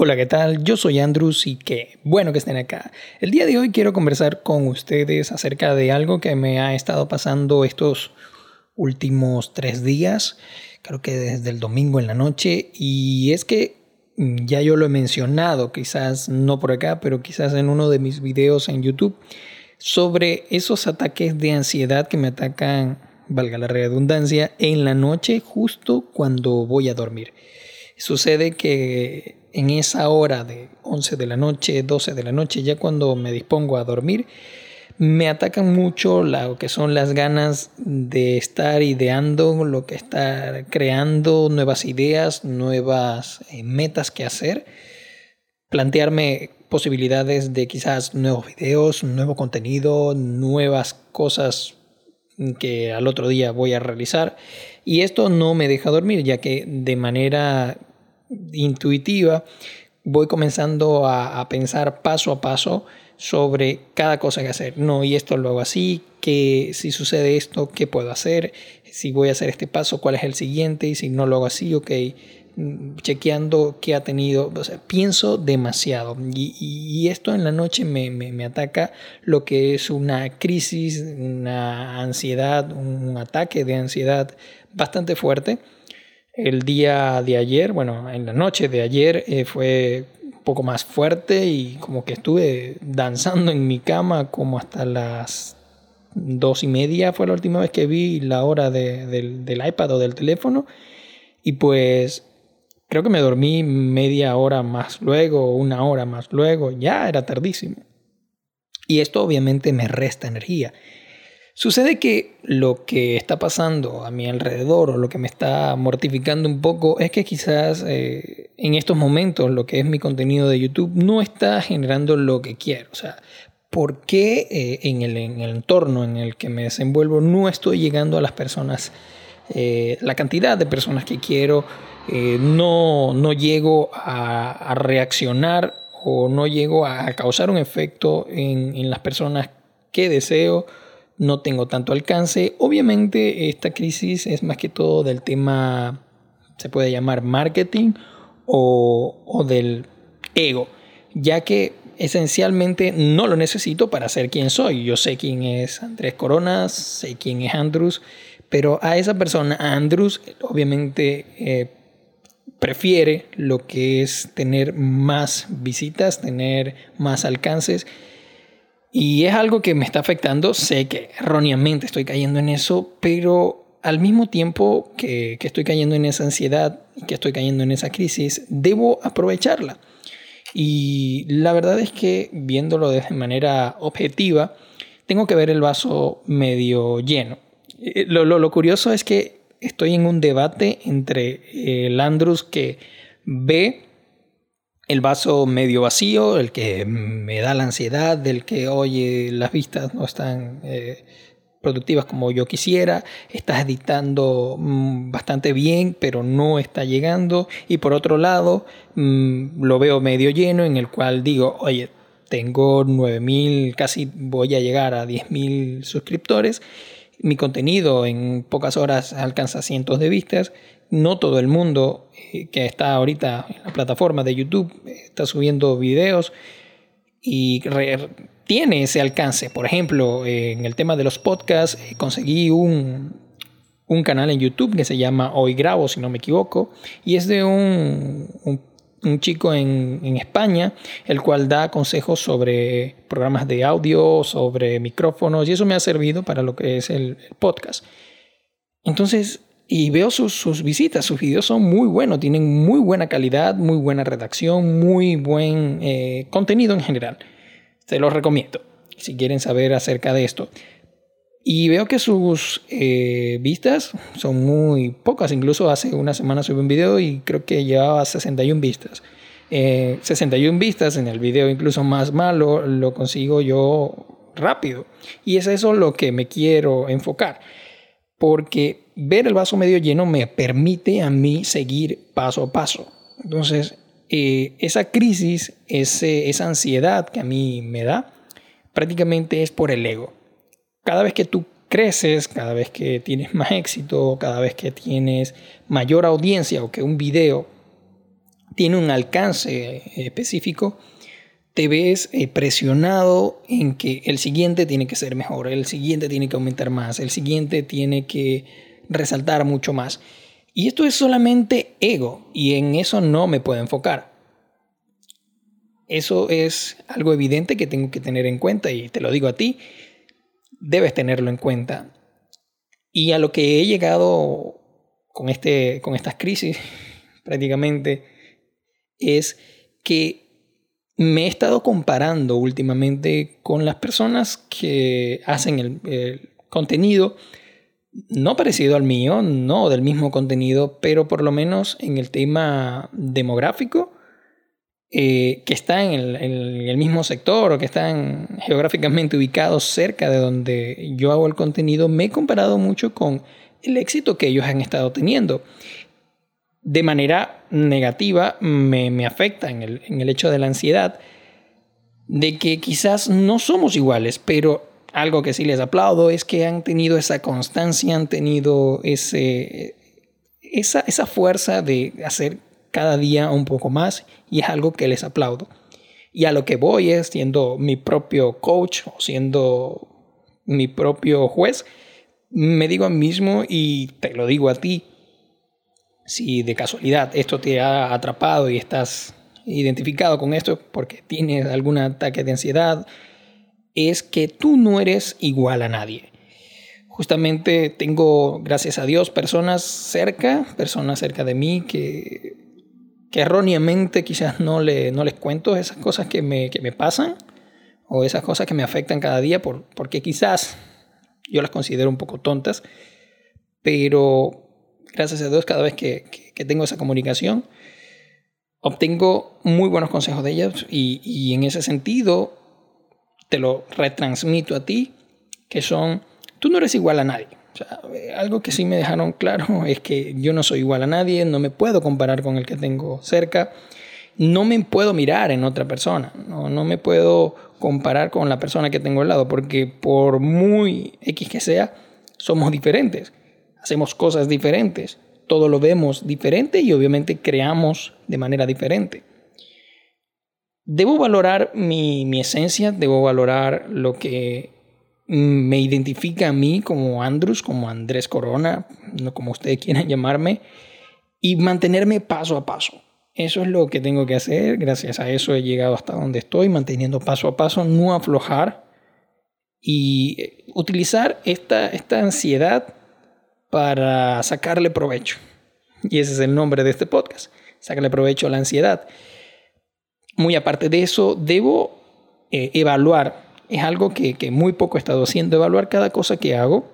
Hola, ¿qué tal? Yo soy Andrews y qué bueno que estén acá. El día de hoy quiero conversar con ustedes acerca de algo que me ha estado pasando estos últimos tres días, creo que desde el domingo en la noche, y es que mm, ya yo lo he mencionado, quizás no por acá, pero quizás en uno de mis videos en YouTube, sobre esos ataques de ansiedad que me atacan, valga la redundancia, en la noche justo cuando voy a dormir. Sucede que en esa hora de 11 de la noche, 12 de la noche, ya cuando me dispongo a dormir, me atacan mucho lo que son las ganas de estar ideando, lo que estar creando nuevas ideas, nuevas eh, metas que hacer, plantearme posibilidades de quizás nuevos videos, nuevo contenido, nuevas cosas que al otro día voy a realizar. Y esto no me deja dormir, ya que de manera intuitiva, voy comenzando a, pensar paso a paso sobre cada cosa que hacer. No, y esto lo hago así, que si sucede esto, ¿qué puedo hacer? Si voy a hacer este paso, ¿cuál es el siguiente? Y si no lo hago así, ok, mm, chequeando qué ha tenido, o sea, pienso demasiado y, esto en la noche me, me, ataca lo que es una crisis, una ansiedad, un ataque de ansiedad bastante fuerte el día de ayer, bueno, en la noche de ayer eh, fue un poco más fuerte y como que estuve danzando en mi cama como hasta las dos y media fue la última vez que vi la hora del, del iPad o del teléfono y pues creo que me dormí media hora más luego, una hora más luego, ya era tardísimo. Y esto obviamente me resta energía. Sucede que lo que está pasando a mi alrededor o lo que me está mortificando un poco es que quizás eh, en estos momentos lo que es mi contenido de YouTube no está generando lo que quiero. O sea, ¿por qué eh, en, el, entorno en el que me desenvuelvo no estoy llegando a las personas, eh, la cantidad de personas que quiero? no, no llego a, reaccionar o no llego a causar un efecto en, en las personas que deseo no tengo tanto alcance. Obviamente esta crisis es más que todo del tema, se puede llamar marketing o, del ego, ya que esencialmente no lo necesito para ser quien soy. Yo sé quién es Andrés Coronas, sé quién es Andrews, pero a esa persona, Andrews, obviamente eh, prefiere lo que es tener más visitas, tener más alcances y es algo que me está afectando, sé que erróneamente estoy cayendo en eso, pero al mismo tiempo que, estoy cayendo en esa ansiedad y que estoy cayendo en esa crisis, debo aprovecharla. Y la verdad es que viéndolo de manera objetiva, tengo que ver el vaso medio lleno. Eh, lo, lo, curioso es que estoy en un debate entre el Andrus que ve el vaso medio vacío, el que me da la ansiedad, del que, oye, las vistas no están eh, productivas como yo quisiera, estás editando mm, bastante bien, pero no está llegando. Y por otro lado, mm, lo veo medio lleno, en el cual digo, oye, tengo 9.000, casi voy a llegar a 10.000 suscriptores. Mi contenido en pocas horas alcanza cientos de vistas no todo el mundo eh, que está ahorita en la plataforma de YouTube está subiendo videos y tiene ese alcance. Por ejemplo, en el tema de los podcasts, eh, conseguí un, un, canal en YouTube que se llama Hoy Grabo, si no me equivoco, y es de un, un, chico en, en, España, el cual da consejos sobre programas de audio, sobre micrófonos, y eso me ha servido para lo que es el podcast. Entonces, y veo sus, visitas, sus videos son muy buenos, tienen muy buena calidad, muy buena redacción, muy buen eh, contenido en general. Se los recomiendo si quieren saber acerca de esto. Y veo que sus eh, vistas son muy pocas. Incluso hace una semana subí un video y creo que llevaba 61 vistas. 61 eh, vistas en el video incluso más malo lo consigo yo rápido. Y es eso lo que me quiero enfocar porque ver el vaso medio lleno me permite a mí seguir paso a paso. Entonces, eh, esa crisis, esa ansiedad que a mí me da, prácticamente es por el ego. Cada vez que tú creces, cada vez que tienes más éxito, cada vez que tienes mayor audiencia o que un video tiene un alcance específico, te ves eh, presionado en que el siguiente tiene que ser mejor, el siguiente tiene que aumentar más, el siguiente tiene que resaltar mucho más. Y esto es solamente ego y en eso no me puedo enfocar. Eso es algo evidente que tengo que tener en cuenta y te lo digo a ti, debes tenerlo en cuenta. Y a lo que he llegado con, este, con estas crisis prácticamente es que me he estado comparando últimamente con las personas que hacen el, contenido no parecido al mío, no del mismo contenido, pero por lo menos en el tema demográfico, eh, que están en el, mismo sector o que están geográficamente ubicados cerca de donde yo hago el contenido, me he comparado mucho con el éxito que ellos han estado teniendo. De manera negativa me, afecta en el, en el hecho de la ansiedad, de que quizás no somos iguales, pero algo que sí les aplaudo es que han tenido esa constancia, han tenido ese, esa, esa fuerza de hacer cada día un poco más y es algo que les aplaudo. Y a lo que voy es siendo mi propio coach o siendo mi propio juez, me digo a mí mismo y te lo digo a ti, si de casualidad esto te ha atrapado y estás identificado con esto porque tienes algún ataque de ansiedad, es que tú no eres igual a nadie. Justamente tengo, gracias a Dios, personas cerca, personas cerca de mí que, que erróneamente quizás no, le, no les cuento esas cosas que me, que me pasan o esas cosas que me afectan cada día por, porque quizás yo las considero un poco tontas, pero gracias a Dios, cada vez que, tengo esa comunicación, obtengo muy buenos consejos de ellas y, en ese sentido te lo retransmito a ti, que son, tú no eres igual a nadie. Algo que sí me dejaron claro es que yo no soy igual a nadie, no me puedo comparar con el que tengo cerca, no me puedo mirar en otra persona, no, no me puedo comparar con la persona que tengo al lado, porque por muy X que sea, somos diferentes hacemos cosas diferentes, todo lo vemos diferente y obviamente creamos de manera diferente. Debo valorar mi, esencia, debo valorar lo que me identifica a mí como Andrus, como Andrés Corona, no como ustedes quieran llamarme, y mantenerme paso a paso. Eso es lo que tengo que hacer, gracias a eso he llegado hasta donde estoy, manteniendo paso a paso, no aflojar y utilizar esta, esta ansiedad para sacarle provecho. Y ese es el nombre de este podcast, sacarle provecho a la ansiedad. Muy aparte de eso, debo eh, evaluar, es algo que, que muy poco he estado haciendo, evaluar cada cosa que hago,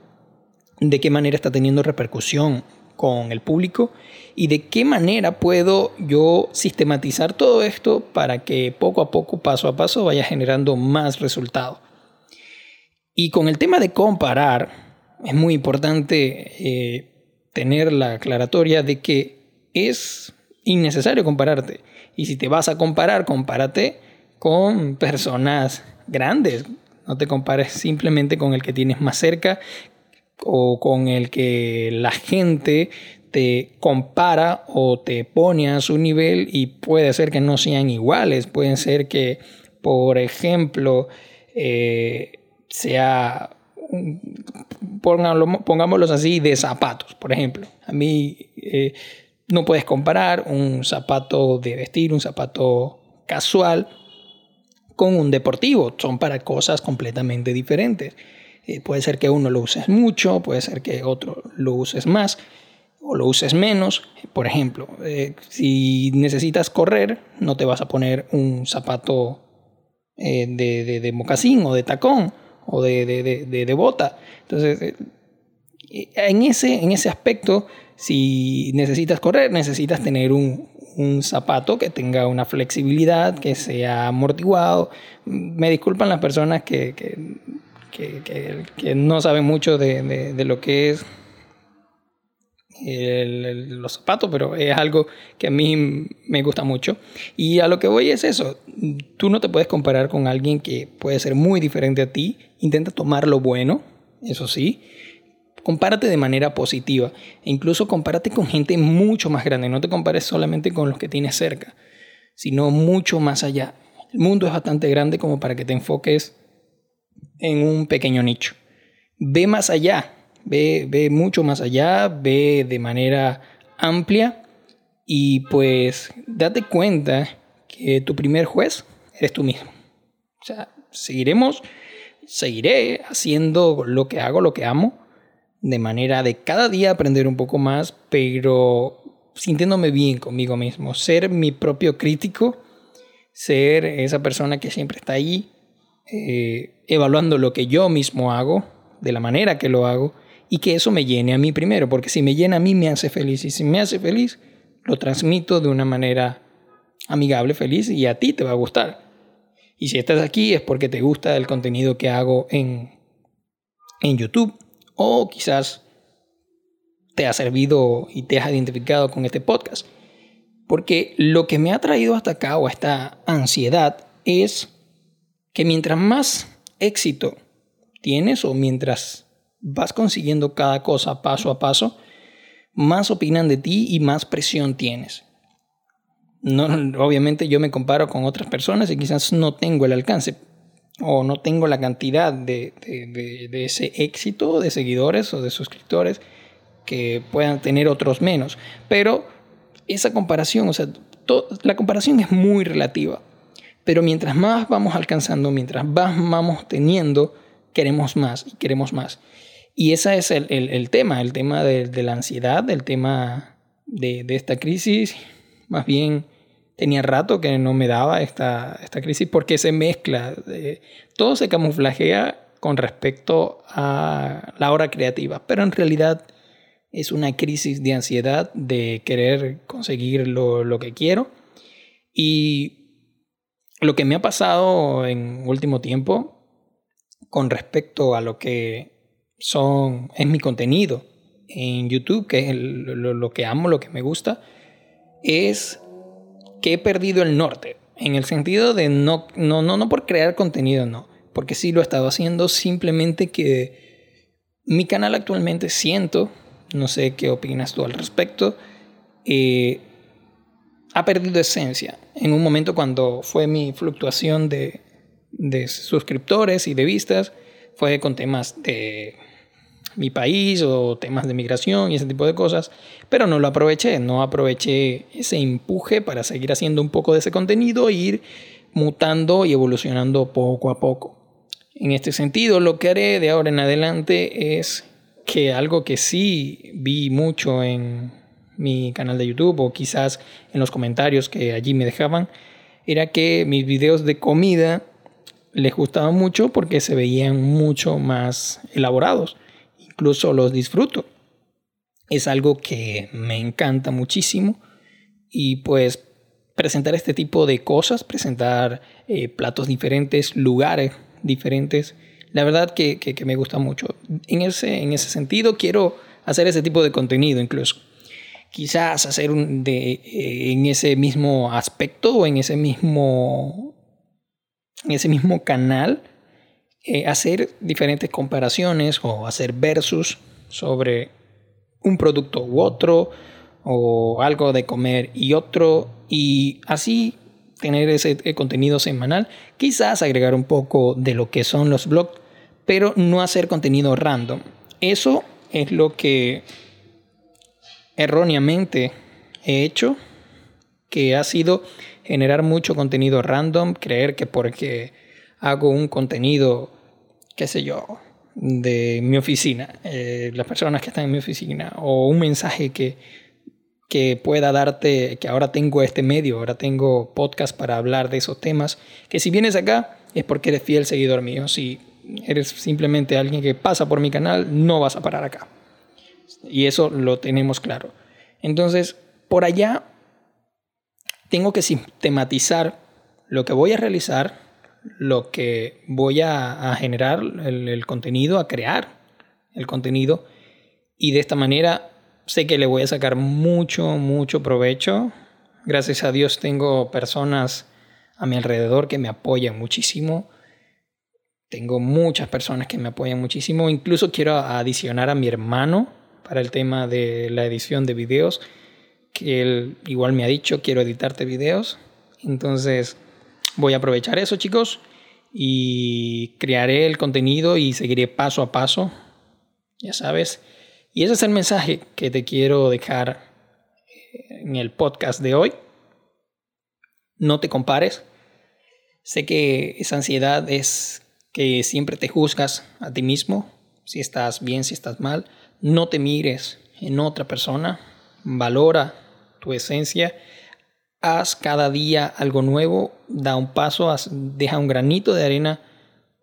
de qué manera está teniendo repercusión con el público y de qué manera puedo yo sistematizar todo esto para que poco a poco, paso a paso, vaya generando más resultados. Y con el tema de comparar, es muy importante eh, tener la aclaratoria de que es innecesario compararte. Y si te vas a comparar, compárate con personas grandes. No te compares simplemente con el que tienes más cerca o con el que la gente te compara o te pone a su nivel y puede ser que no sean iguales. Pueden ser que, por ejemplo, eh, sea pongámoslos así, de zapatos, por ejemplo. A mí eh, no puedes comparar un zapato de vestir, un zapato casual, con un deportivo. Son para cosas completamente diferentes. Eh, puede ser que uno lo uses mucho, puede ser que otro lo uses más o lo uses menos. Por ejemplo, eh, si necesitas correr, no te vas a poner un zapato de, de mocasín o de tacón o de, de, bota. Entonces, eh, en ese, en ese aspecto, si necesitas correr, necesitas tener un, un, zapato que tenga una flexibilidad, que sea amortiguado. Me disculpan las personas que, que, que, que no saben mucho de, lo que es los zapatos, pero es algo que a mí me gusta mucho. Y a lo que voy es eso, tú no te puedes comparar con alguien que puede ser muy diferente a ti, intenta tomar lo bueno, eso sí, compárate de manera positiva. E incluso compárate con gente mucho más grande. No te compares solamente con los que tienes cerca, sino mucho más allá. El mundo es bastante grande como para que te enfoques en un pequeño nicho. Ve más allá, ve, ve mucho más allá, ve de manera amplia y pues date cuenta que tu primer juez eres tú mismo. O sea, seguiremos, seguiré haciendo lo que hago, lo que amo, de manera de cada día aprender un poco más, pero sintiéndome bien conmigo mismo, ser mi propio crítico, ser esa persona que siempre está ahí, eh, evaluando lo que yo mismo hago, de la manera que lo hago, y que eso me llene a mí primero, porque si me llena a mí me hace feliz, y si me hace feliz, lo transmito de una manera amigable, feliz, y a ti te va a gustar. Y si estás aquí es porque te gusta el contenido que hago en, en YouTube, o quizás te ha servido y te has identificado con este podcast. Porque lo que me ha traído hasta acá o esta ansiedad es que mientras más éxito tienes o mientras vas consiguiendo cada cosa paso a paso, más opinan de ti y más presión tienes. No, obviamente yo me comparo con otras personas y quizás no tengo el alcance o no tengo la cantidad de, de ese éxito de seguidores o de suscriptores que puedan tener otros menos. Pero esa comparación, o sea, la comparación es muy relativa. Pero mientras más vamos alcanzando, mientras más vamos teniendo, queremos más y queremos más. Y ese es el, el, tema, el tema de, de, la ansiedad, el tema de, de, esta crisis. Más bien tenía rato que no me daba esta, esta crisis porque se mezcla, todo se camuflajea con respecto a la hora creativa, pero en realidad es una crisis de ansiedad de querer conseguir lo, que quiero. Y lo que me ha pasado en último tiempo con respecto a lo que son, es mi contenido en YouTube, que es lo, que amo, lo que me gusta, es que he perdido el norte. En el sentido de no, no, no, no por crear contenido, no. Porque sí lo he estado haciendo, simplemente que mi canal actualmente siento no sé qué opinas tú al respecto, eh, ha perdido esencia. En un momento cuando fue mi fluctuación de, de suscriptores y de vistas, fue con temas de mi país o temas de migración y ese tipo de cosas, pero no lo aproveché, no aproveché ese empuje para seguir haciendo un poco de ese contenido e ir mutando y evolucionando poco a poco. En este sentido, lo que haré de ahora en adelante es que algo que sí vi mucho en mi canal de YouTube o quizás en los comentarios que allí me dejaban, era que mis videos de comida les gustaban mucho porque se veían mucho más elaborados. Incluso los disfruto. Es algo que me encanta muchísimo y pues presentar este tipo de cosas, presentar eh, platos diferentes, lugares diferentes, la verdad que, me gusta mucho. En ese, en ese sentido quiero hacer ese tipo de contenido incluso. Quizás hacer un de, eh, en ese mismo aspecto o en ese mismo, en ese mismo canal, eh, hacer diferentes comparaciones o hacer versus sobre un producto u otro o algo de comer y otro y así tener ese eh, contenido semanal, quizás agregar un poco de lo que son los blogs pero no hacer contenido random. Eso es lo que erróneamente he hecho, que ha sido generar mucho contenido random, creer que porque hago un contenido, qué sé yo, de mi oficina, eh, las personas que están en mi oficina, o un mensaje que, que pueda darte, que ahora tengo este medio, ahora tengo podcast para hablar de esos temas, que si vienes acá es porque eres fiel seguidor mío. Si eres simplemente alguien que pasa por mi canal, no vas a parar acá. Y eso lo tenemos claro. Entonces, por allá tengo que sistematizar lo que voy a realizar, lo que voy a, generar, el, el, contenido, a crear el contenido. Y de esta manera sé que le voy a sacar mucho, mucho provecho. Gracias a Dios tengo personas a mi alrededor que me apoyan muchísimo tengo muchas personas que me apoyan muchísimo. Incluso quiero adicionar a mi hermano para el tema de la edición de videos, que él igual me ha dicho, quiero editarte videos. Entonces voy a aprovechar eso, chicos, y crearé el contenido y seguiré paso a paso, ya sabes. Y ese es el mensaje que te quiero dejar eh, en el podcast de hoy. No te compares. Sé que esa ansiedad es que siempre te juzgas a ti mismo, si estás bien, si estás mal. No te mires en otra persona, valora tu esencia, haz cada día algo nuevo, da un paso, deja un granito de arena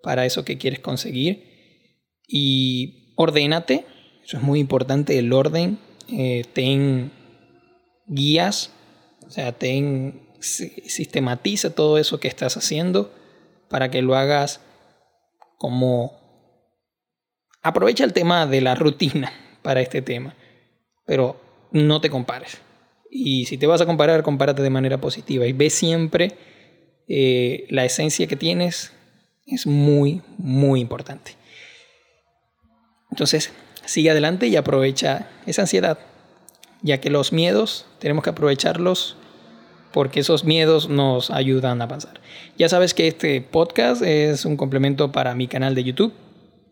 para eso que quieres conseguir y ordénate, eso es muy importante, el orden, eh, ten guías, o sea, ten, sistematiza todo eso que estás haciendo para que lo hagas como aprovecha el tema de la rutina para este tema, pero no te compares. Y si te vas a comparar, compárate de manera positiva y ve siempre eh, la esencia que tienes es muy, muy importante. Entonces, sigue adelante y aprovecha esa ansiedad, ya que los miedos tenemos que aprovecharlos porque esos miedos nos ayudan a avanzar. Ya sabes que este podcast es un complemento para mi canal de YouTube.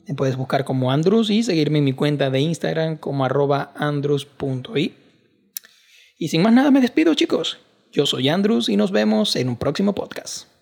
Me puedes buscar como Andrews y seguirme en mi cuenta de Instagram como arroba. Y sin más nada me despido chicos. Yo soy Andrews y nos vemos en un próximo podcast.